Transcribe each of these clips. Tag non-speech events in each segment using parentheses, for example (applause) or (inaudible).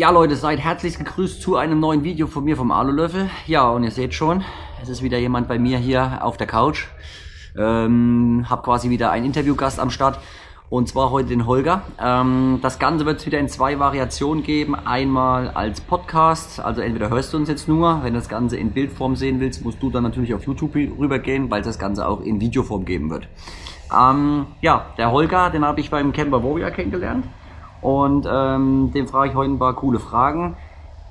Ja, Leute, seid herzlich gegrüßt zu einem neuen Video von mir vom Alulöffel. Ja, und ihr seht schon, es ist wieder jemand bei mir hier auf der Couch. Ähm, hab quasi wieder einen Interviewgast am Start. Und zwar heute den Holger. Ähm, das Ganze wird es wieder in zwei Variationen geben. Einmal als Podcast, also entweder hörst du uns jetzt nur, wenn du das Ganze in Bildform sehen willst, musst du dann natürlich auf YouTube rübergehen, weil es das Ganze auch in Videoform geben wird. Ähm, ja, der Holger, den habe ich beim Camper Warrior kennengelernt. Und ähm, dem frage ich heute ein paar coole Fragen.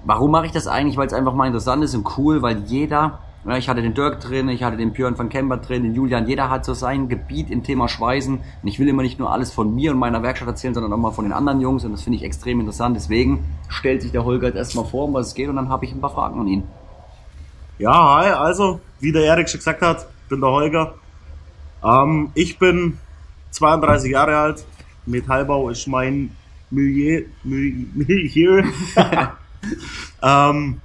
Warum mache ich das eigentlich? Weil es einfach mal interessant ist und cool, weil jeder, ja, ich hatte den Dirk drin, ich hatte den Björn von Kemper drin, den Julian, jeder hat so sein Gebiet im Thema Schweißen. Und ich will immer nicht nur alles von mir und meiner Werkstatt erzählen, sondern auch mal von den anderen Jungs. Und das finde ich extrem interessant. Deswegen stellt sich der Holger jetzt erstmal vor, um was es geht, und dann habe ich ein paar Fragen an ihn. Ja, hi, also, wie der Erik schon gesagt hat, bin der Holger. Ähm, ich bin 32 Jahre alt. Metallbau ist mein Milieu. Milieu. (laughs) ähm,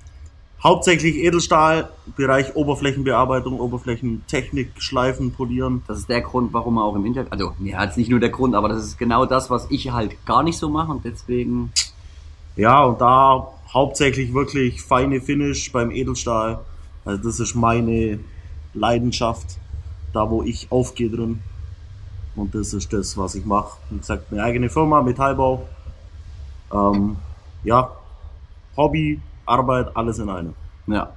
hauptsächlich Edelstahl, Bereich Oberflächenbearbeitung, Oberflächentechnik, Schleifen, Polieren. Das ist der Grund, warum er auch im Internet, also, ja, jetzt nicht nur der Grund, aber das ist genau das, was ich halt gar nicht so mache und deswegen. Ja, und da hauptsächlich wirklich feine Finish beim Edelstahl. Also das ist meine Leidenschaft, da wo ich aufgehe drin. Und das ist das, was ich mache. Wie gesagt, eine eigene Firma, Metallbau. Ähm, ja, Hobby, Arbeit, alles in einem. Ja.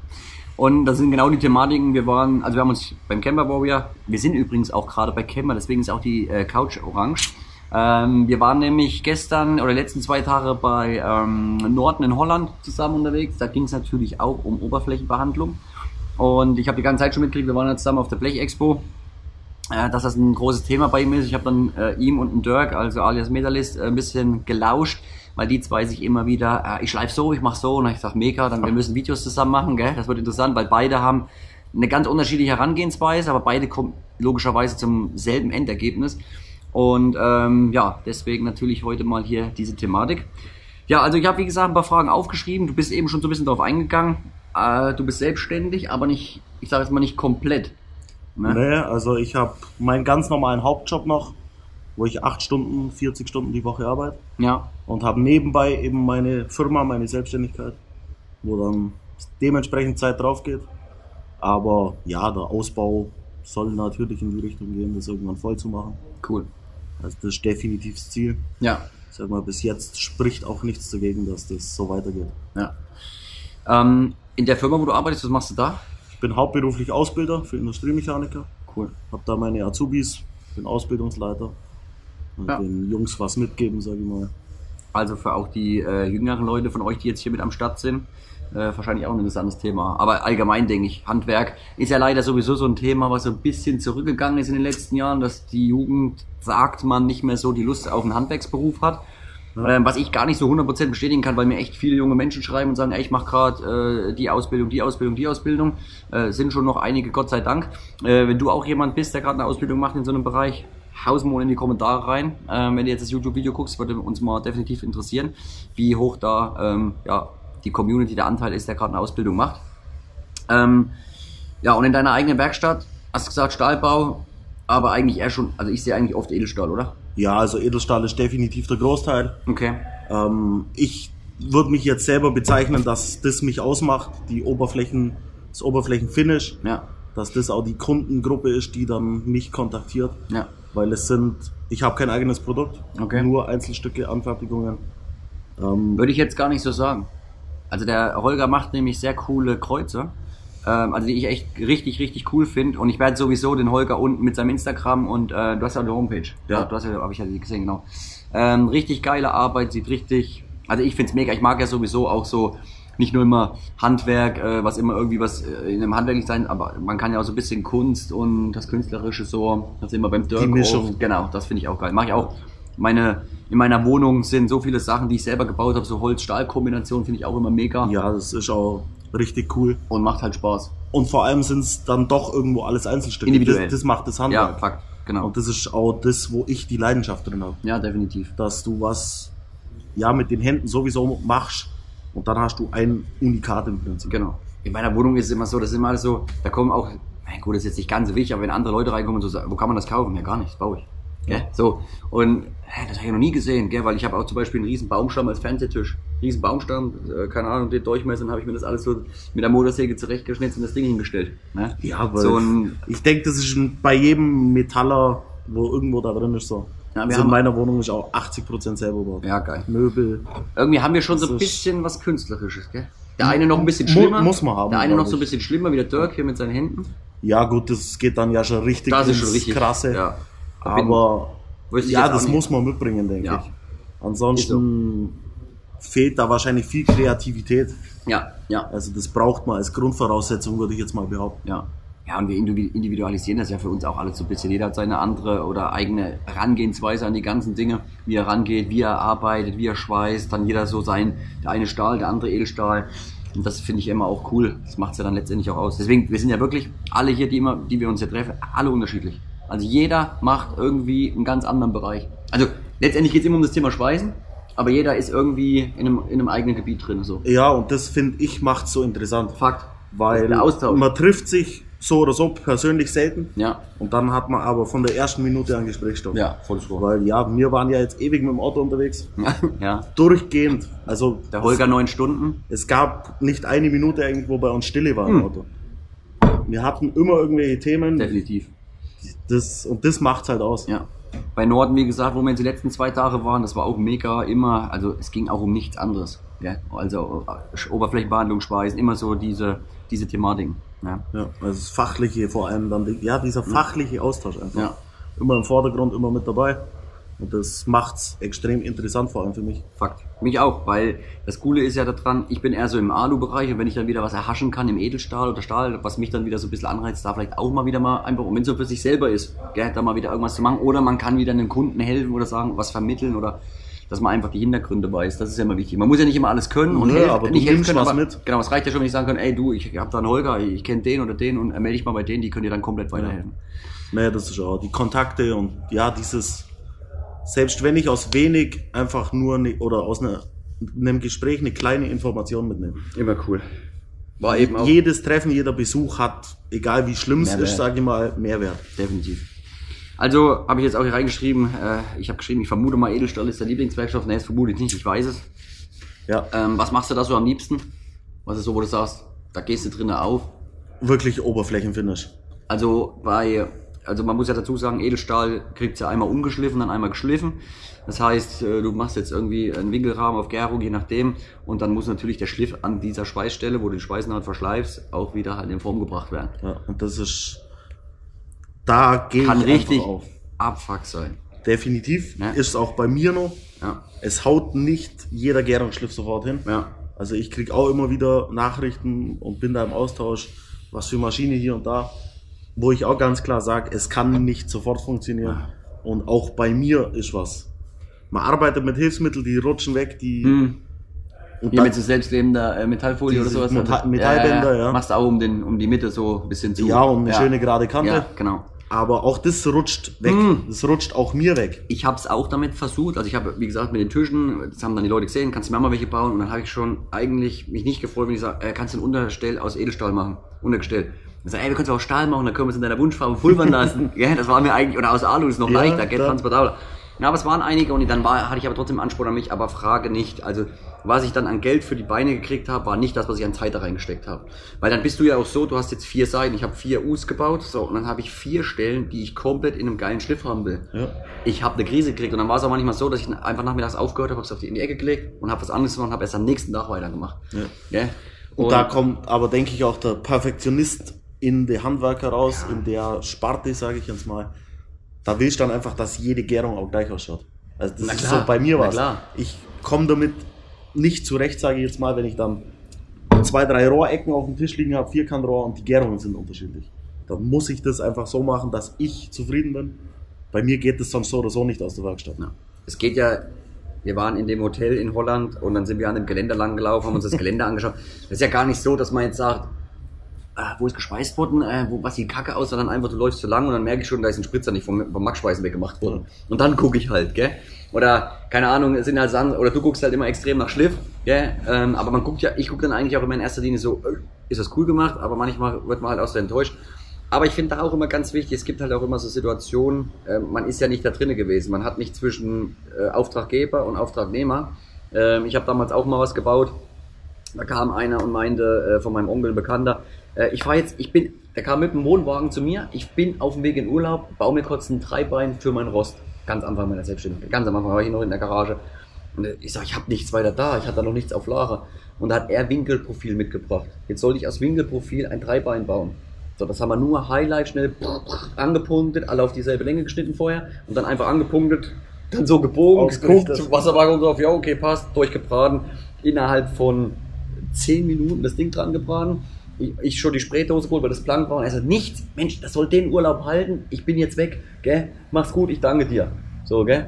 Und das sind genau die Thematiken. Wir waren, also wir haben uns beim Camper Warrior, wir sind übrigens auch gerade bei Camper, deswegen ist auch die äh, Couch orange. Ähm, wir waren nämlich gestern oder die letzten zwei Tage bei ähm, Norden in Holland zusammen unterwegs. Da ging es natürlich auch um Oberflächenbehandlung. Und ich habe die ganze Zeit schon mitgekriegt, wir waren jetzt zusammen auf der Blechexpo, äh, dass das ein großes Thema bei ihm ist. Ich habe dann äh, ihm und den Dirk, also alias Medalist, äh, ein bisschen gelauscht, weil die zwei sich immer wieder, äh, ich schleife so, ich mache so, und ich sag mega, dann wir müssen Videos zusammen machen, gell? Das wird interessant, weil beide haben eine ganz unterschiedliche Herangehensweise, aber beide kommen logischerweise zum selben Endergebnis. Und ähm, ja, deswegen natürlich heute mal hier diese Thematik. Ja, also ich habe wie gesagt ein paar Fragen aufgeschrieben. Du bist eben schon so ein bisschen darauf eingegangen. Äh, du bist selbstständig, aber nicht, ich sage jetzt mal nicht komplett. Ne? Nee, also ich habe meinen ganz normalen Hauptjob noch, wo ich acht Stunden, 40 Stunden die Woche arbeite. Ja. Und habe nebenbei eben meine Firma, meine Selbstständigkeit, wo dann dementsprechend Zeit drauf geht. Aber ja, der Ausbau soll natürlich in die Richtung gehen, das irgendwann voll zu machen. Cool. Also das ist definitiv das Ziel. Ja. Ich sag mal, bis jetzt spricht auch nichts dagegen, dass das so weitergeht. Ja. Ähm, in der Firma, wo du arbeitest, was machst du da? Ich bin hauptberuflich Ausbilder für Industriemechaniker. Cool. Hab da meine Azubis, bin Ausbildungsleiter. Und Ja. den Jungs was mitgeben, sage ich mal. Also für auch die äh, jüngeren Leute von euch, die jetzt hier mit am Start sind, äh, wahrscheinlich auch ein interessantes Thema. Aber allgemein denke ich, Handwerk ist ja leider sowieso so ein Thema, was so ein bisschen zurückgegangen ist in den letzten Jahren, dass die Jugend, sagt man, nicht mehr so die Lust auf einen Handwerksberuf hat. Ähm, was ich gar nicht so 100% bestätigen kann, weil mir echt viele junge Menschen schreiben und sagen, ey, ich mache gerade äh, die Ausbildung, die Ausbildung, die Ausbildung. Äh, sind schon noch einige, Gott sei Dank. Äh, wenn du auch jemand bist, der gerade eine Ausbildung macht in so einem Bereich, haus mal in die Kommentare rein. Ähm, wenn du jetzt das YouTube-Video guckst, würde uns mal definitiv interessieren, wie hoch da ähm, ja, die Community, der Anteil ist, der gerade eine Ausbildung macht. Ähm, ja, und in deiner eigenen Werkstatt, hast du gesagt, Stahlbau, aber eigentlich eher schon, also ich sehe eigentlich oft Edelstahl, oder? Ja, also Edelstahl ist definitiv der Großteil. Okay. Ähm, ich würde mich jetzt selber bezeichnen, dass das mich ausmacht, die Oberflächen, das Oberflächenfinish, Ja, dass das auch die Kundengruppe ist, die dann mich kontaktiert. ja. Weil es sind, ich habe kein eigenes Produkt, Okay. nur Einzelstücke, Anfertigungen. Ähm, Würde ich jetzt gar nicht so sagen. Also der Holger macht nämlich sehr coole Kreuze. Ähm, also die ich echt richtig, richtig cool finde. Und ich werde sowieso den Holger unten mit seinem Instagram und äh, du hast ja eine Homepage. Ja. du hast ja, habe ich ja gesehen, genau. Ähm, richtig geile Arbeit, sieht richtig. Also ich find's mega. Ich mag ja sowieso auch so nicht nur immer Handwerk, äh, was immer irgendwie was äh, in einem Handwerk nicht sein, aber man kann ja auch so ein bisschen Kunst und das Künstlerische so, das immer beim Dirk. Mischung. auch- Genau, das finde ich auch geil. Mache ich auch. Meine, in meiner Wohnung sind so viele Sachen, die ich selber gebaut habe, so Holz-Stahl-Kombination finde ich auch immer mega ja, das ist auch richtig cool. und macht halt Spaß. Und vor allem sind es dann doch irgendwo alles Einzelstücke. Individuell. Das, das macht das Ja, Handwerk. Fakt, genau. Und das ist auch das, wo ich die Leidenschaft drin habe. Ja, definitiv. Dass du was ja mit den Händen sowieso machst und dann hast du ein Unikat im Prinzip. Genau. In meiner Wohnung ist es immer so, das ist immer alles so, da kommen auch, mein gut, das ist jetzt nicht ganz so wichtig, aber wenn andere Leute reinkommen und so sagen, wo kann man das kaufen? Ja, gar nicht, das baue ich. Ja. So. Und hä, das habe ich noch nie gesehen, gell? weil ich habe auch zum Beispiel einen riesen Baumstamm als Fernsehtisch. riesen Baumstamm, äh, keine Ahnung, den Durchmesser, dann habe ich mir das alles so mit der Motorsäge zurechtgeschnitzt und das Ding hingestellt. Ne? Ja, weil so ein, ich denke, das ist bei jedem Metaller, wo irgendwo da drin ist, so. Ja, wir also in haben- meiner Wohnung ist auch 80% selber gebaut. ja geil. Möbel. Irgendwie haben wir schon so ein bisschen was Künstlerisches, gell? Der eine noch ein bisschen schlimmer. muss man haben, Der eine noch so ein bisschen schlimmer, wie der Dirk hier mit seinen Händen. Ja, gut, das geht dann ja schon richtig Das ist schon richtig krasse. Ja. Aber ja, das muss man mitbringen, denke Ja. ich. Ansonsten fehlt da wahrscheinlich viel Kreativität. Ja, ja. Also das braucht man als Grundvoraussetzung, würde ich jetzt mal behaupten. Ja. Ja, und wir individu- individualisieren das ja für uns auch alles so ein bisschen. Jeder hat seine andere oder eigene Herangehensweise an die ganzen Dinge, wie er rangeht, wie er arbeitet, wie er schweißt, dann jeder so sein, der eine Stahl, der andere Edelstahl. Und das finde ich immer auch cool. Das macht es ja dann letztendlich auch aus. Deswegen, wir sind ja wirklich alle hier, die immer, die wir uns hier treffen, alle unterschiedlich. Also jeder macht irgendwie einen ganz anderen Bereich. Also letztendlich geht es immer um das Thema Schweißen, aber jeder ist irgendwie in einem, in einem eigenen Gebiet drin. So. Ja, und das finde ich macht so interessant. Fakt. Weil man trifft sich so oder so persönlich selten. Ja. Und dann hat man aber von der ersten Minute an Gesprächsstoff. Ja, volles Rohr. Weil ja, wir waren ja jetzt ewig mit dem Auto unterwegs. (laughs) ja. Durchgehend. Also Der Holger neun Stunden. es, es gab nicht eine Minute eigentlich, wo bei uns Stille war im Hm. Auto. Wir hatten immer irgendwelche Themen. Definitiv. Das, und das macht's halt aus. Ja. Bei Norden, wie gesagt, wo wir jetzt die letzten zwei Tage waren, das war auch mega immer, also es ging auch um nichts anderes. Ja? Also äh, Oberflächenbehandlung, Speisen, immer so diese, diese Thematiken. Ja. Ja, also das Fachliche vor allem dann, ja, dieser fachliche Austausch einfach. Ja. Immer im Vordergrund, immer mit dabei. Und das macht's extrem interessant, vor allem für mich. Fakt. Mich auch, weil das Coole ist ja daran, ich bin eher so im Alu-Bereich und wenn ich dann wieder was erhaschen kann im Edelstahl oder Stahl, was mich dann wieder so ein bisschen anreizt, da vielleicht auch mal wieder mal einfach, und wenn es so für sich selber ist, gell, da mal wieder irgendwas zu machen oder man kann wieder einem Kunden helfen oder sagen, was vermitteln oder dass man einfach die Hintergründe weiß, das ist ja immer wichtig. Man muss ja nicht immer alles können und Nö, helfen, aber nicht helfen können, was aber mit. genau, es reicht ja schon, wenn ich sagen kann, ey du, ich hab da einen Holger, ich kenne den oder den und melde dich mal bei denen, die können dir dann komplett weiterhelfen. Naja, das ist auch die Kontakte und ja, dieses, selbst wenn ich aus wenig einfach nur ne, oder aus einer, einem Gespräch eine kleine Information mitnehme. Immer cool. War eben auch Jedes Treffen, jeder Besuch hat, egal wie schlimm es ist, sage ich mal, Mehrwert. Definitiv. Also habe ich jetzt auch hier reingeschrieben, äh, ich habe geschrieben, ich vermute mal, Edelstahl ist der Lieblingswerkstoff. Nee, das vermute ich nicht, ich weiß es. Ja, Ähm, was machst du da so am liebsten? Was ist so, wo du sagst, da gehst du drinnen auf? wirklich Oberflächenfinish. Also bei, also man muss ja dazu sagen, Edelstahl kriegt's ja einmal umgeschliffen, dann einmal geschliffen. Das heißt, äh, du machst jetzt irgendwie einen Winkelrahmen auf Gärung, je nachdem, und dann muss natürlich der Schliff an dieser Schweißstelle, wo du die Schweißnaht verschleifst, auch wieder halt in Form gebracht werden. Ja, und das ist, da gehe ich Kann richtig auf. abfuck sein. Definitiv. Ja. Ist auch bei mir noch. Ja, Es haut nicht jeder Gärungsschliff sofort hin. ja, Also ich krieg auch immer wieder Nachrichten und bin da im Austausch, was für Maschine hier und da, wo ich auch ganz klar sage, es kann nicht sofort funktionieren. Und auch bei mir ist was. Man arbeitet mit Hilfsmitteln, die rutschen weg, die Hm. und Hier dann- mit so selbstklebender äh, Metallfolie oder sowas. Metall- Metallbänder, ja. Machst du auch um, den, um die Mitte so ein bisschen zu. ja, und eine schöne gerade Kante. Ja, genau. Aber auch das rutscht weg. Hm. Das rutscht auch mir weg. Ich habe es auch damit versucht. Also ich habe, wie gesagt, mit den Tischen, das haben dann die Leute gesehen, kannst du mir mal welche bauen. Und dann habe ich schon eigentlich mich nicht gefreut, wenn ich sage, äh, kannst du ein Untergestell aus Edelstahl machen? Untergestell. Ich sage, ey, wir können es auch Stahl machen, dann können wir es in deiner Wunschfarbe pulvern lassen. (laughs) ja, das war mir eigentlich, oder aus Alu ist noch Ja, leichter, geht transportabler. Ja, aber es waren einige und dann war, hatte ich aber trotzdem Anspruch an mich, aber frage nicht. Also, was ich dann an Geld für die Beine gekriegt habe, war nicht das, was ich an Zeit da reingesteckt habe. Weil dann bist du ja auch so, du hast jetzt vier Seiten, ich habe vier U's gebaut, so, und dann habe ich vier Stellen, die ich komplett in einem geilen Schliff haben will. Ja. Ich habe eine Krise gekriegt und dann war es auch manchmal so, dass ich einfach nachmittags aufgehört habe, habe es auf die, in die Ecke gelegt und habe was anderes gemacht und habe erst am nächsten Tag weitergemacht. Ja. Ja? Und, da kommt aber, denke ich, auch der Perfektionist in der Handwerker raus, in der Sparte, sage ich jetzt mal. Da willst du dann einfach, dass jede Gärung auch gleich ausschaut. Also das ist so bei mir was. Ich komme damit nicht zurecht, sage ich jetzt mal, wenn ich dann zwei, drei Rohrecken auf dem Tisch liegen habe, Vierkantrohr und die Gärungen sind unterschiedlich. Dann muss ich das einfach so machen, dass ich zufrieden bin. Bei mir geht das sonst so oder so nicht aus der Werkstatt. Ja. Es geht ja, wir waren in dem Hotel in Holland und dann sind wir an dem Geländer lang gelaufen, haben uns das Gelände (laughs) angeschaut. Das ist ja gar nicht so, dass man jetzt sagt, wo ist gespeist worden, äh, wo, was sieht kacke aus, sondern einfach, du läufst zu lang und dann merke ich schon, da ist ein Spritzer nicht vom, vom Max-Speisen weggemacht worden. Und dann gucke ich halt, gell? Oder, keine Ahnung, sind halt Sachen, oder du guckst halt immer extrem nach Schliff, gell? Ähm, aber man guckt ja, ich gucke dann eigentlich auch immer in erster Linie so, äh, ist das cool gemacht, aber manchmal wird man halt auch so enttäuscht. Aber ich finde da auch immer ganz wichtig, es gibt halt auch immer so Situationen, äh, man ist ja nicht da drinnen gewesen, man hat nicht zwischen äh, Auftraggeber und Auftragnehmer Ähm, ich habe damals auch mal was gebaut. Da kam einer und meinte äh, von meinem Onkel, ein Bekannter, äh, ich fahre jetzt, ich bin, der kam mit dem Wohnwagen zu mir, ich bin auf dem Weg in Urlaub, baue mir kurz ein Dreibein für meinen Rost. Ganz am Anfang meiner Selbstständigkeit. Ganz am Anfang war ich noch in der Garage. Und äh, ich sage, ich habe nichts weiter da, ich hatte da noch nichts auf Lager. Und da hat er Winkelprofil mitgebracht. Jetzt sollte ich aus Winkelprofil ein Dreibein bauen. So, das haben wir nur Highlight schnell angepunktet, alle auf dieselbe Länge geschnitten vorher und dann einfach angepunktet, dann so gebogen, geguckt, Wasserwaage drauf, ja okay, passt, durchgebraten. Innerhalb von 10 Minuten das Ding dran gebraten. Ich, ich schon die Spraydose geholt, weil das blank war und er sagt, nichts, Mensch, das soll den Urlaub halten, ich bin jetzt weg, gell, mach's gut, ich danke dir. So, gell.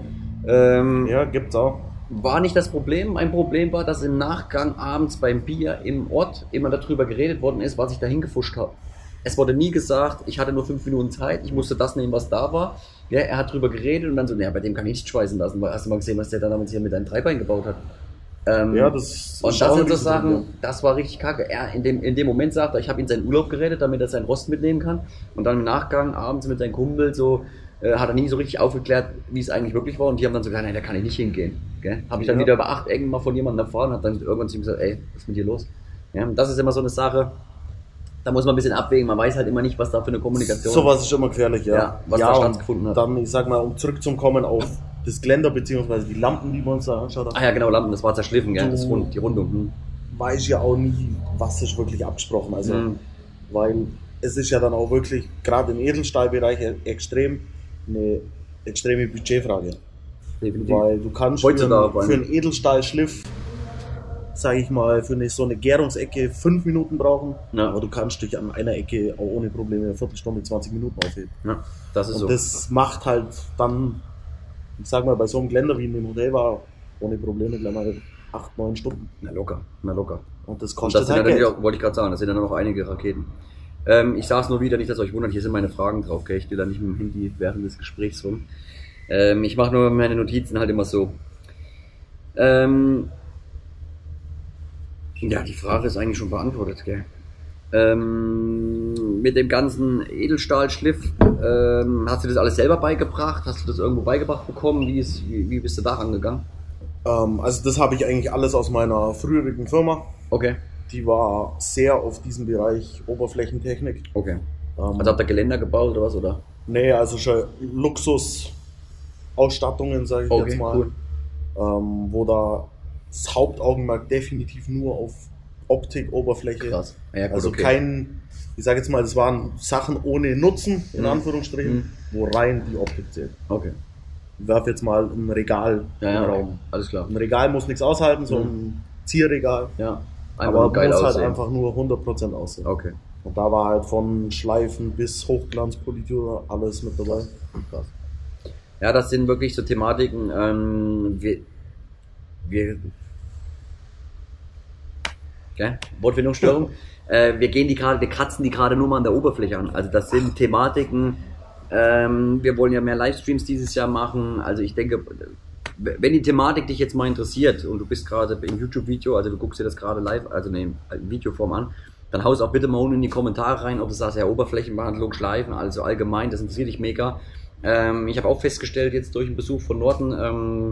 Ähm, Ja, gibt's auch. war nicht das Problem. Mein Problem war, dass im Nachgang abends beim Bier im Ort immer darüber geredet worden ist, was ich da hingefuscht habe. Es wurde nie gesagt, ich hatte nur fünf Minuten Zeit, ich musste das nehmen, was da war. Ja, er hat drüber geredet und dann so, naja, bei dem kann ich nicht schweißen lassen, weil hast du mal gesehen, was der da damals hier mit einem Dreibein gebaut hat. Ähm, Ja, das und ist das sind so. Sachen, das war richtig kacke. Er in dem, in dem Moment sagt er, ich habe ihn seinen Urlaub gerettet, damit er seinen Rost mitnehmen kann. Und dann im Nachgang abends mit seinem Kumpel so, äh, hat er nie so richtig aufgeklärt, wie es eigentlich wirklich war. Und die haben dann so gesagt, nein, da kann ich nicht hingehen. Gell? Habe ich dann Ja. wieder über acht Ecken mal von jemandem erfahren und hat dann irgendwann zu ihm gesagt, ey, was ist mit dir los? Ja, und das ist immer so eine Sache, da muss man ein bisschen abwägen. Man weiß halt immer nicht, was da für eine Kommunikation Sowas ist immer gefährlich, ja. Ja, was da und stattgefunden hat. Dann, ich sag mal, um zurückzukommen auf das Geländer beziehungsweise die Lampen, die wir uns da anschaut Ah haben, ja, genau, Lampen, das war zerschliffen, gell? Das Rund, die Rundung. Hm. weiß ich ja auch nie, was ist wirklich abgesprochen. Also, Mhm. weil es ist ja dann auch wirklich, gerade im Edelstahlbereich, e- extrem eine extreme Budgetfrage. Definitiv. Weil du kannst für einen, für einen Edelstahlschliff, sage ich mal, für eine, so eine Gärungsecke fünf Minuten brauchen, Ja. aber du kannst dich an einer Ecke auch ohne Probleme eine Viertelstunde, 20 Minuten aufheben. Ja, das ist Und so. das macht halt dann, ich sag mal, bei so einem Geländer wie in dem Hotel war, ohne Probleme gleich mal acht, neun Stunden. Na locker, na locker. Und das Und kostet das sind halt Geld. auch, wollte ich gerade sagen, das sind ja noch einige Raketen. Ähm, ich sage es nur wieder, nicht, dass euch wundert, hier sind meine Fragen drauf, gell? Ich stehe da nicht mit dem Handy während des Gesprächs rum. Ähm, ich mache nur meine Notizen halt immer so. Ähm, ja, die Frage ist eigentlich schon beantwortet, gell? Ähm, mit dem ganzen Edelstahlschliff, ähm, hast du das alles selber beigebracht? Hast du das irgendwo beigebracht bekommen? Wie, ist, wie, wie bist du da rangegangen? Ähm, also das habe ich eigentlich alles aus meiner früherigen Firma. Okay, Die war sehr auf diesem Bereich Oberflächentechnik. okay. Ähm, Also habt ihr Geländer gebaut oder was, oder? nee, also schon Luxus-Ausstattungen, sage ich Okay, jetzt mal. cool. Ähm, wo da das Hauptaugenmerk definitiv nur auf Optik, Oberfläche. Krass. Ja, gut, also okay. kein, ich sage jetzt mal, das waren Sachen ohne Nutzen, in Mhm. Anführungsstrichen, Mhm. wo rein die Optik zählt. Okay. Ich werf jetzt mal ein Regal Ja, ja, im Raum. alles klar. Ein Regal muss nichts aushalten, so Mhm. ein Zierregal. Ja, aber nur geil muss halt aussehen. einfach nur 100% aussehen. Okay, Und da war halt von Schleifen bis Hochglanzpolitur alles mit dabei. krass. Ja, das sind wirklich so Thematiken, ähm, wir, wir, okay, Wortfindungsstörung, äh, wir gehen die gerade, wir kratzen die gerade nur mal an der Oberfläche an. Also das sind Thematiken, ähm, wir wollen ja mehr Livestreams dieses Jahr machen, also ich denke, wenn die Thematik dich jetzt mal interessiert und du bist gerade im YouTube-Video, also du guckst dir das gerade live, also ne, in Videoform an, dann haust auch bitte mal unten in die Kommentare rein, ob du sagst, ja, Oberflächenbehandlung, Schleifen, also allgemein, das interessiert dich mega. Ähm, ich habe auch festgestellt, jetzt durch den Besuch von Norton, ähm,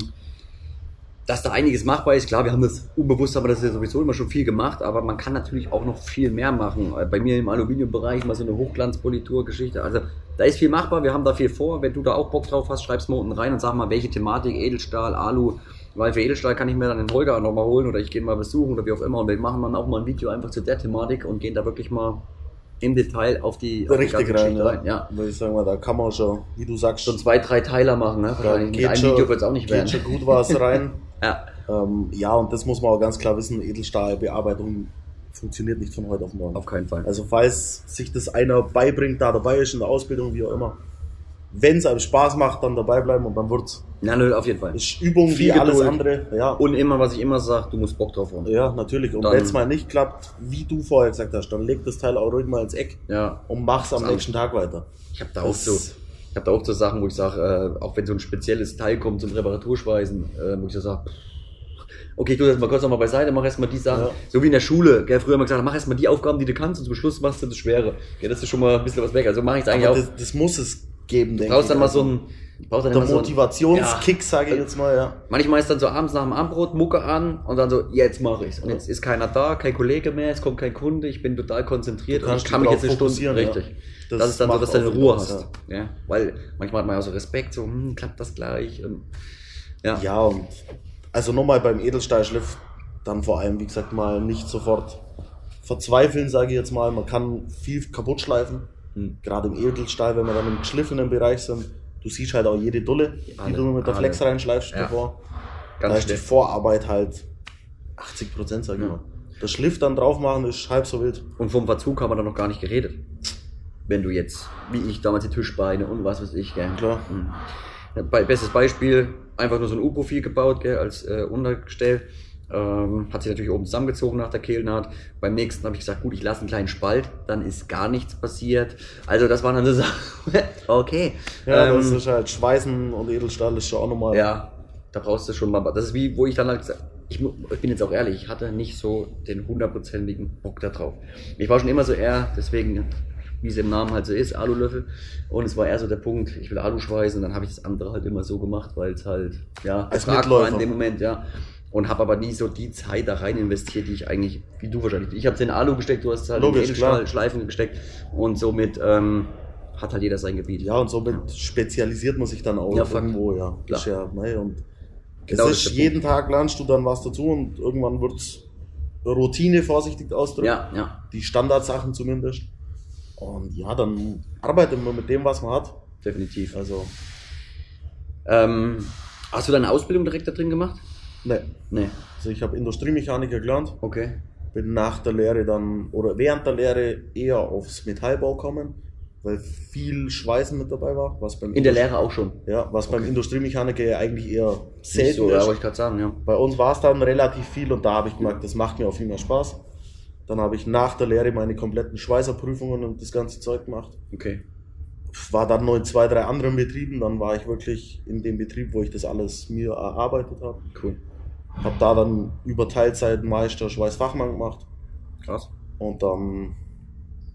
dass da einiges machbar ist. Klar, wir haben das unbewusst, aber das ist ja sowieso immer schon viel gemacht, aber man kann natürlich auch noch viel mehr machen. Äh, Bei mir im Aluminiumbereich mal so eine Hochglanzpolitur-Geschichte. Also da ist viel machbar, wir haben da viel vor. Wenn du da auch Bock drauf hast, schreib's mal unten rein und sag mal, welche Thematik, Edelstahl, Alu, weil für Edelstahl kann ich mir dann den Holger nochmal holen oder ich gehe mal besuchen oder wie auch immer und wir machen dann auch mal ein Video einfach zu der Thematik und gehen da wirklich mal im Detail auf die, auf die ganze rein, Geschichte ja. rein. Ja. Würde ich sagen, mal, da kann man schon, wie du sagst, Schon zwei, drei Teiler machen, ne? Wahrscheinlich. Mit einem Video wird es auch nicht geht werden. schon gut was rein. (laughs) Ja. ähm, ja, und das muss man auch ganz klar wissen, Edelstahlbearbeitung funktioniert nicht von heute auf morgen. Auf keinen Fall. Also falls sich das einer beibringt, da dabei ist in der Ausbildung, wie auch immer, wenn es einem Spaß macht, dann dabei bleiben und dann wird's. Ja, nö, auf jeden Fall. Ist Übung Viel wie alles Geduld. andere. Ja, Und immer, was ich immer sage, du musst Bock drauf haben. ja natürlich. Und wenn es mal nicht klappt, wie du vorher gesagt hast, dann leg das Teil auch ruhig mal ins Eck Ja. und mach's am nächsten Tag weiter. Ich habe da auch Das- so, ich habe da auch so Sachen, wo ich sage, äh, auch wenn so ein spezielles Teil kommt zum Reparaturschweißen, äh, wo ich so sage, okay, ich tu das mal kurz nochmal beiseite, mach erstmal die Sachen, Ja. so wie in der Schule, gell, früher haben wir gesagt, mach erstmal die Aufgaben, die du kannst und zum Schluss machst du das Schwere. Gell, das ist schon mal ein bisschen was weg. Also mache ich es eigentlich Aber auch. das, das muss es geben, denke brauchst dann ich. mal so Also, ein, du brauchst dann der immer so ein- Motivationskick, sage ich Ja. jetzt mal, ja. Manchmal ist dann so abends nach dem Abendbrot Mucke an und dann so, jetzt mache ich's. Und jetzt ist keiner da, kein Kollege mehr, es kommt kein Kunde, ich bin total konzentriert und ich kann mich jetzt eine Stunde. fokussieren, ja. Das, Das ist dann so, dass du eine auch Ruhe was, hast. Ja. Weil manchmal hat man ja so Respekt, so, hm, klappt das gleich? Und, ja. Ja, und also nochmal beim Edelstahlschliff, dann vor allem, wie gesagt, mal nicht sofort verzweifeln, sage ich jetzt mal. Man kann viel kaputt schleifen, Hm. gerade im Edelstahl, wenn wir dann im geschliffenen Bereich sind. Du siehst halt auch jede Dulle, die Alle, du mit der alle. Flex reinschleifst Ja. bevor. Ganz da ist die. Vorarbeit halt 80 Prozent, sag ich Ja. mal. Das Schliff dann drauf machen ist halb so wild. Und vom Verzug haben wir da noch gar nicht geredet. Wenn du jetzt, wie ich damals die Tischbeine und was weiß ich, gell. Klar. Ja, Be bestes Beispiel, einfach nur so ein U-Profil gebaut, gell, als äh, Untergestell. Ähm, hat sich natürlich oben zusammengezogen nach der Kehlnaht. Beim nächsten habe ich gesagt, gut, ich lasse einen kleinen Spalt, dann ist gar nichts passiert. Also das waren dann so (laughs) Sachen. okay. Ja, Ähm, das ist halt Schweißen und Edelstahl ist schon auch nochmal. ja, da brauchst du schon mal. Das ist wie, wo ich dann halt gesagt ich, ich bin jetzt auch ehrlich, ich hatte nicht so den hundertprozentigen Bock da drauf. Ich war schon immer so eher, deswegen, wie es im Namen halt so ist, Alulöffel. Und es war eher so der Punkt, ich will Alu schweißen und dann habe ich das andere halt immer so gemacht, weil es halt, ja, Als gefragt war in dem Moment, ja. Und habe aber nie so die Zeit da rein investiert, die ich eigentlich, wie du wahrscheinlich. Ich habe den Alu gesteckt, du hast halt Logisch, in. Schleifen gesteckt und somit ähm, hat halt jeder sein Gebiet. Ja, und somit spezialisiert man sich dann auch Ja, irgendwo, ja. Klar. ja, ne, und Genau, es ist jeden Tag lernst du dann was dazu und irgendwann wird's Routine vorsichtig ausdrücken. ja, ja, Die Standardsachen zumindest. Und ja, dann arbeitet man mit dem, was man hat. definitiv. Also, Ähm, hast du deine Ausbildung direkt da drin gemacht? ne. Nee. Also ich habe Industriemechaniker gelernt, Okay. bin nach der Lehre dann oder während der Lehre eher aufs Metallbau gekommen, weil viel Schweißen mit dabei war, was beim In der Lehre auch schon. Ja, was beim Okay. Industriemechaniker ja eigentlich eher Nicht selten so, ja, ist. wollte ich gerade sagen, ja. Bei uns war es dann relativ viel und da habe ich gemerkt, das macht mir auch viel mehr Spaß. Dann habe ich nach der Lehre meine kompletten Schweißerprüfungen und das ganze Zeug gemacht. Okay. War dann noch in zwei, drei anderen Betrieben. Dann war ich wirklich in dem Betrieb, wo ich das alles mir erarbeitet habe. Cool. Habe da dann über Teilzeit Meister Schweißfachmann gemacht Krass. und dann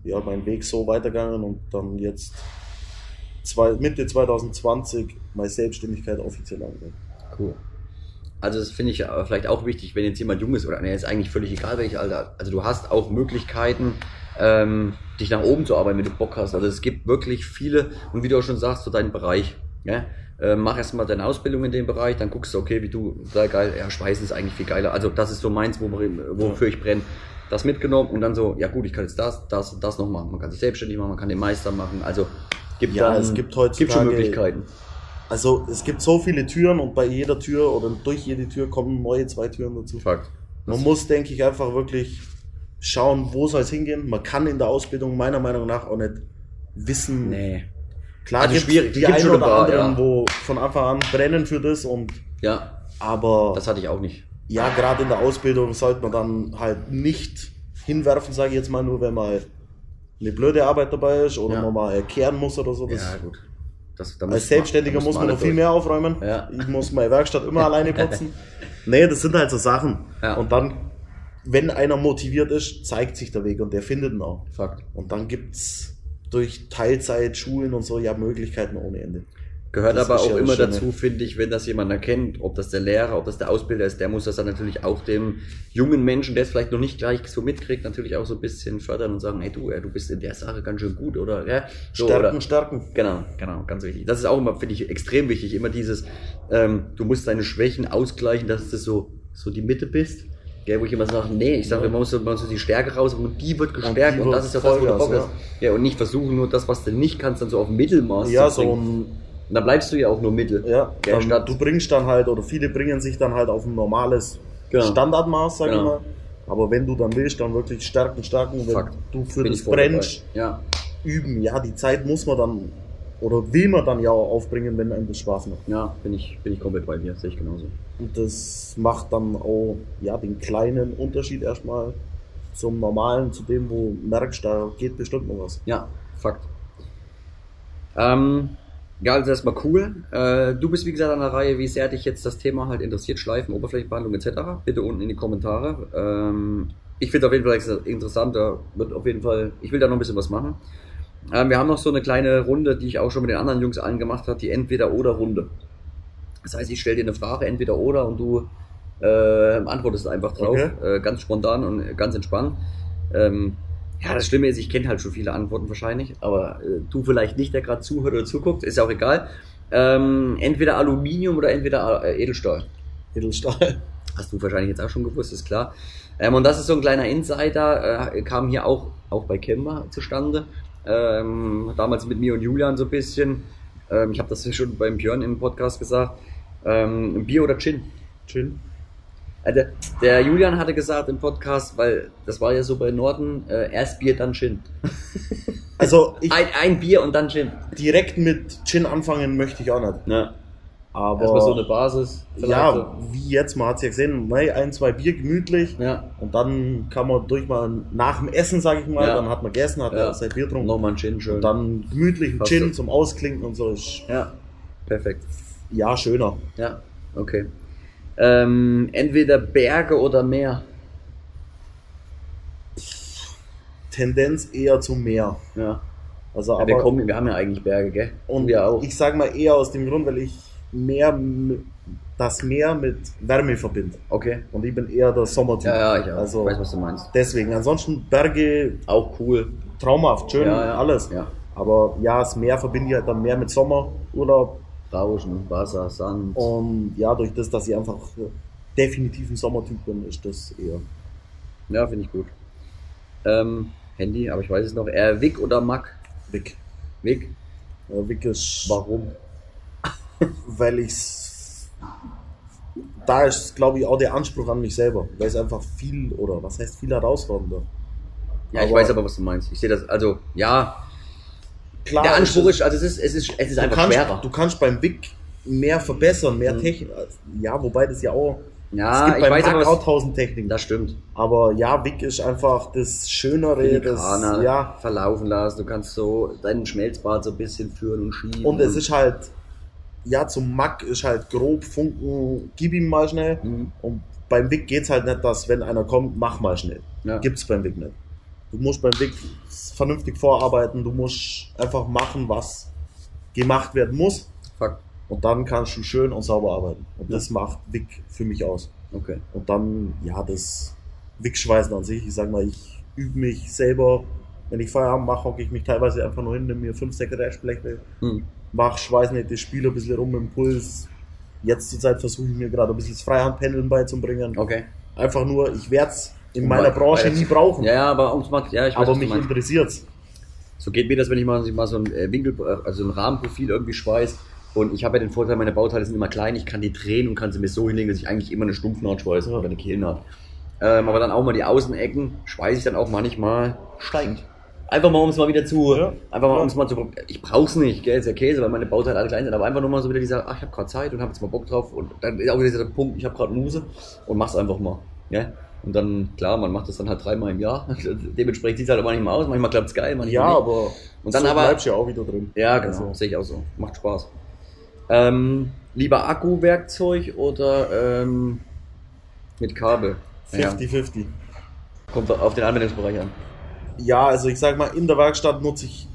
ja mein Weg so weitergegangen und dann jetzt zwei, Mitte 2020 meine Selbstständigkeit offiziell angefangen. Cool. Also das finde ich vielleicht auch wichtig, wenn jetzt jemand jung ist oder nee, ist eigentlich völlig egal, welches Alter. Also du hast auch Möglichkeiten, ähm, dich nach oben zu arbeiten, wenn du Bock hast. Also es gibt wirklich viele und wie du auch schon sagst, so deinen Bereich. Ja? Äh, mach erstmal deine Ausbildung in dem Bereich, dann guckst du, okay, wie du, sehr geil, ja, Schweißen ist eigentlich viel geiler. Also das ist so meins, wo, wofür ich brenne. Das mitgenommen und dann so, ja gut, ich kann jetzt das, das und das noch machen. Man kann sich selbstständig machen, man kann den Meister machen. Also gibt Ja, dann, es gibt gibt schon heutzutage- Möglichkeiten. Also es gibt so viele Türen und bei jeder Tür oder durch jede Tür kommen neue zwei Türen dazu. Fakt. Man muss, denke ich, einfach wirklich schauen, wo soll es hingehen. Man kann in der Ausbildung meiner Meinung nach auch nicht wissen. Nee. Klar Also schwierig, die einen oder paar, anderen, ja. wo von Anfang an brennen für das und Ja, aber das hatte ich auch nicht. ja, gerade in der Ausbildung sollte man dann halt nicht hinwerfen, sage ich jetzt mal, nur wenn mal eine blöde Arbeit dabei ist oder Ja. man mal erklären muss oder so. Das Ja, gut. Das, da Als Selbstständiger da muss man noch viel durch. mehr aufräumen. Ja. Ich muss meine Werkstatt immer (laughs) alleine putzen. Nee, das sind halt so Sachen. Ja. Und dann, wenn einer motiviert ist, zeigt sich der Weg und der findet ihn auch. Fakt. Und dann gibt's durch Teilzeit, Schulen und so ja Möglichkeiten ohne Ende. Gehört Das aber auch ja immer Schöne. dazu, finde ich, wenn das jemand erkennt, ob das der Lehrer, ob das der Ausbilder ist, der muss das dann natürlich auch dem jungen Menschen, der es vielleicht noch nicht gleich so mitkriegt, natürlich auch so ein bisschen fördern und sagen, hey du, ja, du bist in der Sache ganz schön gut oder ja, so, Stärken, oder, stärken. Genau, genau, ganz wichtig. Das ist auch immer, finde ich, extrem wichtig. Immer dieses, ähm, du musst deine Schwächen ausgleichen, dass du so, so die Mitte bist. Gell, wo ich immer sage, nee, ich sage, Ja. man muss, man muss die Stärke raus und die wird gestärkt und, wird das ist ja das, wo du Bock hast. Ja, und nicht versuchen, nur das, was du nicht kannst, dann so auf Mittelmaß Ja, zu so bringen. ein, Und dann bleibst du ja auch nur Mittel. ja, dann, statt, du bringst dann halt, oder viele bringen sich dann halt auf ein normales Genau. Standardmaß, sag ich Genau. mal. Aber wenn du dann willst, dann wirklich stärken, stärken, wenn Fakt. du für bin das ich brennst, Ja, üben. Ja, die Zeit muss man dann oder will man dann ja auch aufbringen, wenn einem das Spaß macht. ja, bin ich, bin ich komplett bei dir, sehe ich genauso. Und das macht dann auch ja, den kleinen Unterschied erstmal zum normalen, zu dem, wo du merkst, da geht bestimmt noch was. Ja, Fakt. Ähm, ja, also erstmal cool. Äh, du bist wie gesagt an der Reihe, wie sehr dich jetzt das Thema halt interessiert, Schleifen, Oberflächenbehandlung etc. Bitte unten in die Kommentare. Ähm, ich finde auf jeden Fall interessant, da wird auf jeden Fall, ich will da noch ein bisschen was machen. Ähm, wir haben noch so eine kleine Runde, die ich auch schon mit den anderen Jungs allen gemacht habe, die Entweder-Oder-Runde. Das heißt, ich stelle dir eine Frage, entweder oder, und du äh, antwortest einfach drauf. Okay. Äh, ganz spontan und ganz entspannt. Ähm, ja, das Schlimme ist, ich kenne halt schon viele Antworten wahrscheinlich, aber äh, du vielleicht nicht, der gerade zuhört oder zuguckt, ist ja auch egal. Ähm, entweder Aluminium oder entweder äh, Edelstahl. Edelstahl. (laughs) Hast du wahrscheinlich jetzt auch schon gewusst, ist klar. Ähm, und das ist so ein kleiner Insider, äh, kam hier auch, auch bei Kemba zustande. Ähm, damals mit mir und Julian so ein bisschen. Ähm, ich habe das ja schon beim Björn im Podcast gesagt. Ähm, Bier oder Gin? Gin. Also, der Julian hatte gesagt im Podcast, weil das war ja so bei Norden, äh, erst Bier, dann Gin. (laughs) Also ich Ein, ein Bier und dann Gin. direkt mit Gin anfangen möchte ich auch nicht. Ja. Aber Erstmal so eine Basis. ja, wie jetzt, man hat es ja gesehen, mei, ein, zwei Bier gemütlich. so. Ja. Und dann kann man durch mal nach dem Essen, sage ich mal, Ja. dann hat man gegessen, hat Ja. sein Bier getrunken. Nochmal ein Gin schön. Und dann gemütlich ein Gin so. zum Ausklinken und so. Ist, ja. Perfekt. ja, schöner. Ja. Okay. Ähm, entweder Berge oder Meer. Tendenz eher zum Meer. Ja. Also, ja aber wir, kommen, wir haben ja eigentlich Berge, gell? und wir auch. ich sage mal eher aus dem Grund, weil ich mehr das Meer mit Wärme verbinde. Okay. Und ich bin eher der Sommertyp. Ja, ja, ich auch. Also ich weiß, was du meinst. deswegen. Ansonsten Berge Auch cool. traumhaft, schön, Ja, ja. alles. Ja. Aber ja, das Meer verbinde ich halt dann mehr mit Sommerurlaub. Rauschen, Wasser, Sand. Und ja, durch das, dass ich einfach definitiv ein Sommertyp bin, ist das eher. Ja, finde ich gut. Ähm, Handy, aber ich weiß es noch. Eher Wick oder Mac? Wick. Wick. Ja, Wick ist, Warum? (laughs) weil ich's. Da ist, glaube ich, auch der Anspruch an mich selber. Weil es einfach viel, oder was heißt viel herausfordernder. Ja, ich Aber- weiß aber, was du meinst. Ich sehe das, also, ja, Klar, der Anspruch es ist, also es ist, es ist, es ist einfach kannst, schwerer. Du kannst beim Wick mehr verbessern, mehr Mhm. Technik. Ja, wobei das ja auch. Ja, es gibt ich weiß auch tausend Techniken. das stimmt. Aber ja, Wick ist einfach das Schönere, das, ja. verlaufen lassen. Du kannst so deinen Schmelzbad so ein bisschen führen und schieben. Und es ist halt, ja, zum Mack ist halt grob Funken, gib ihm mal schnell. Mhm. Und beim Wick geht's halt nicht, dass wenn einer kommt, mach mal schnell. Ja. Gibt's beim Wick nicht. Du musst beim Wick vernünftig vorarbeiten, du musst einfach machen, was gemacht werden muss. Fuck. Und dann kannst du schön und sauber arbeiten. Und Ja. das macht Wick für mich aus. Okay. Und dann, ja, das Wickschweißen an sich. Ich sag mal, ich übe mich selber. Wenn ich Feierabend mache, hocke ich mich teilweise einfach nur hin, nehme mir fünf Sekretärsplechte, Hm. mach, schweiß nicht das Spiel ein bisschen rum dem Puls. Jetzt zur Zeit versuche ich mir gerade ein bisschen das Freihandpendeln beizubringen. Okay. Einfach nur, ich werde es in meiner bei- Branche bei- nie brauchen. Ja, ja, aber ums mal, ja, ich weiß, aber mich interessiert's. So geht mir das, wenn ich mal, mal so ein äh, Winkel, äh, also ein Rahmenprofil irgendwie schweiß. Und ich habe ja den Vorteil, meine Bauteile sind immer klein, ich kann die drehen und kann sie mir so hinlegen, dass ich eigentlich immer eine Stumpfnaht schweiße Ja. oder eine Kehlnaht. Ähm, aber dann auch mal die Außenecken schweiße ich dann auch manchmal steigend. Einfach mal, um es mal wieder zu, Ja. einfach mal, um es mal zu, ich brauch's nicht, gell, ist ja Käse, weil meine Bauteile alle klein sind, aber einfach nur mal so wieder dieser, ach, ich habe gerade Zeit und habe jetzt mal Bock drauf und dann ist auch wieder dieser Punkt, ich habe gerade Muse und mach's einfach mal, ja. Und dann, klar, man macht das dann halt dreimal im Jahr, (laughs) dementsprechend sieht's halt aber manchmal aus, manchmal klappt's geil, manchmal Ja, nicht. aber Und dann so aber- bleibst du ja auch wieder drin. Ja, genau. Also, Sehe ich auch so. Macht Spaß. Ähm, lieber Akkuwerkzeug oder ähm, mit Kabel? Ja, 50-50. kommt auf den Anwendungsbereich an. Ja, also ich sag mal, in der Werkstatt nutze ich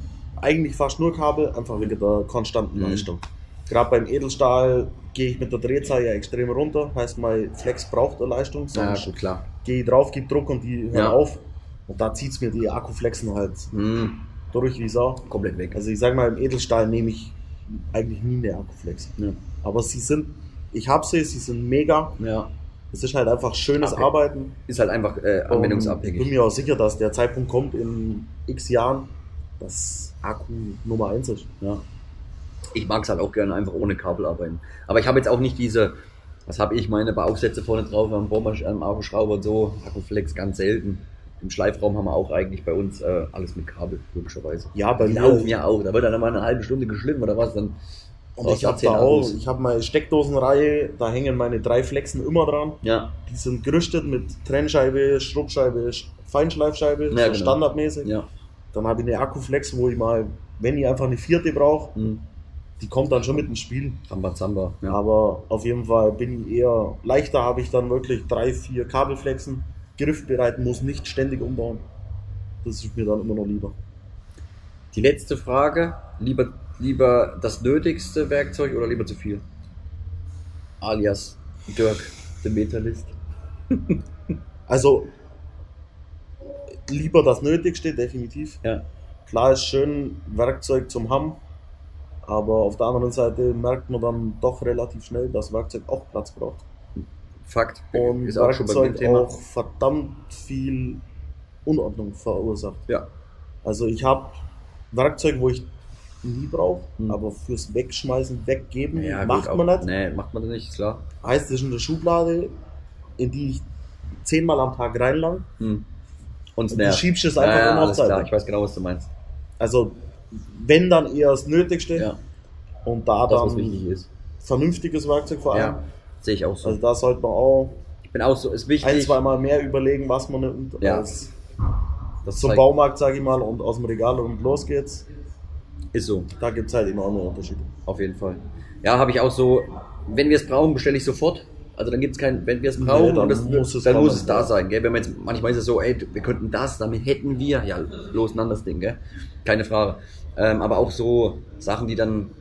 eigentlich fast nur Kabel, einfach wegen der konstanten Mhm. Leistung. Gerade beim Edelstahl gehe ich mit der Drehzahl ja extrem runter, heißt mein Flex braucht eine Leistung, Ja, sonst gut, klar. gehe ich drauf, gebe Druck und die hören Ja. auf. Und da zieht's mir die Akkuflexen halt Hm, durch wie Sau. komplett weg. Also ich sag mal, im Edelstahl nehme ich eigentlich nie eine Akkuflex. Ja. Aber sie sind, ich habe sie, sie sind mega. ja. Es ist halt einfach schönes Okay. Arbeiten. Ist halt einfach äh, Und anwendungsabhängig. bin mir auch sicher, dass der Zeitpunkt kommt in x Jahren, dass Akku Nummer 1 ist. Ja. Ich mag es halt auch gerne einfach ohne Kabel arbeiten. Aber ich habe jetzt auch nicht diese, was habe ich, meine Bauchsätze vorne drauf am Bohrmasch- am Akkuschrauber und so. Akkuflex ganz selten. Im Schleifraum haben wir auch eigentlich bei uns äh, alles mit Kabel, logischerweise. Ja, bei mir. laufen ja auch. Da wird dann mal eine halbe Stunde geschliffen oder was. Dann Und ich habe da auch, ich habe meine Steckdosenreihe, da hängen meine drei Flexen immer dran. Ja, Die sind gerüstet mit Trennscheibe, Schrubbscheibe, Feinschleifscheibe, Ja, so genau. standardmäßig. ja. Dann habe ich eine Akkuflex, wo ich mal, wenn ich einfach eine vierte brauche, Hm. Die kommt dann schon mit ins Spiel. Rambazamba. Ja. Aber auf jeden Fall bin ich eher leichter, habe ich dann wirklich drei, vier Kabelflexen, griffbereit, muss nicht ständig umbauen. Das ist mir dann immer noch lieber. Die letzte Frage, lieber, lieber das nötigste Werkzeug oder lieber zu viel? Alias Dirk, der Metalist. (laughs) Also lieber das Nötigste, definitiv. Ja. Klar ist schön, Werkzeug zum haben, aber auf der anderen Seite merkt man dann doch relativ schnell, dass Werkzeug auch Platz braucht. Fakt. Und ist auch schon Werkzeug Thema. auch verdammt viel Unordnung verursacht. Ja. Also ich habe Werkzeug, wo ich nie brauche, Hm. aber fürs Wegschmeißen, Weggeben ja macht gut, man auch- nicht. Nee, macht man nicht, ist klar. Heißt, es ist in der Schublade, in die ich zehnmal am Tag reinlang. Hm. Und Und du schiebst es einfach ja, ja, alles klar. Ich weiß genau, was du meinst. Also wenn dann eher das Nötigste Ja, und da das, dann wichtig ist. vernünftiges Werkzeug vor allem. Ja, sehe ich auch so. Also da sollte man auch ich bin auch so, ist wichtig. ein, zweimal mehr überlegen, was man nimmt, Ja. als das zum Baumarkt, sage ich mal, und aus dem Regal und los geht's. Ist so. Da gibt es halt enorme Unterschiede. Auf jeden Fall. Ja, habe ich auch so, wenn wir es brauchen, bestelle ich sofort. Also dann gibt es kein, wenn wir es Nee, brauchen, dann und das, muss es dann kommen, muss es da sein. Gell? Wenn man jetzt, manchmal ist es so, ey, wir könnten das, damit hätten wir, ja, los ein anderes Ding, gell? keine Frage. Ähm, aber auch so Sachen, die dann,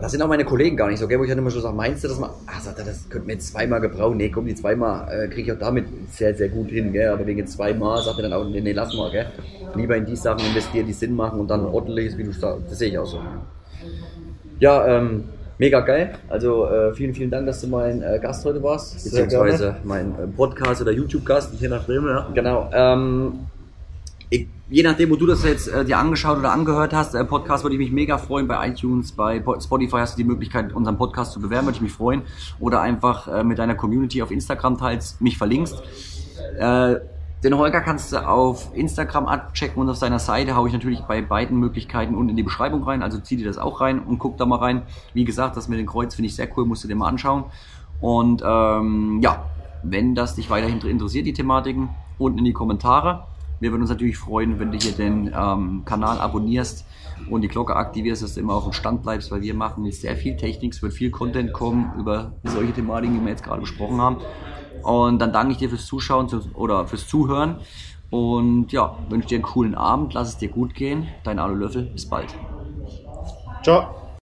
das sind auch meine Kollegen gar nicht so, gell? wo ich dann immer so sage, meinst du das mal, ah, sagt er, das könnten wir jetzt zweimal gebrauchen. Nee, komm, die zweimal äh, kriege ich auch damit sehr, sehr gut hin, gell? aber wegen zweimal sagt er dann auch, nee, nee, lass mal, gell? lieber in die Sachen investieren, die Sinn machen und dann ordentlich ist, wie du sagst, das sehe ich auch so. Ja, ähm, mega geil. Also äh, vielen, vielen Dank, dass du mein äh, Gast heute warst. Beziehungsweise mein äh, Podcast oder YouTube-Gast. Je nachdem, ja. Genau. Ähm, ich, je nachdem, wo du das jetzt äh, dir angeschaut oder angehört hast, äh, Podcast würde ich mich mega freuen. Bei iTunes, bei Po- Spotify hast du die Möglichkeit, unseren Podcast zu bewerben, würde ich mich freuen. Oder einfach äh, mit deiner Community auf Instagram teils, mich verlinkst. Äh, den Holger kannst du auf Instagram abchecken und auf seiner Seite haue ich natürlich bei beiden Möglichkeiten unten in die Beschreibung rein. Also zieh dir das auch rein und guck da mal rein. Wie gesagt, das mit dem Kreuz finde ich sehr cool, musst du dir mal anschauen. Und ähm, ja, wenn das dich weiterhin interessiert, die Thematiken, unten in die Kommentare. Wir würden uns natürlich freuen, wenn du hier den ähm, Kanal abonnierst und die Glocke aktivierst, dass du immer auf dem Stand bleibst, weil wir machen jetzt sehr viel Technik, es wird viel Content kommen über solche Thematiken, die wir jetzt gerade besprochen haben. Und dann danke ich dir fürs Zuschauen zu- oder fürs Zuhören. Und ja, wünsche dir einen coolen Abend, lass es dir gut gehen. Dein Alu Löffel, bis bald. Ciao.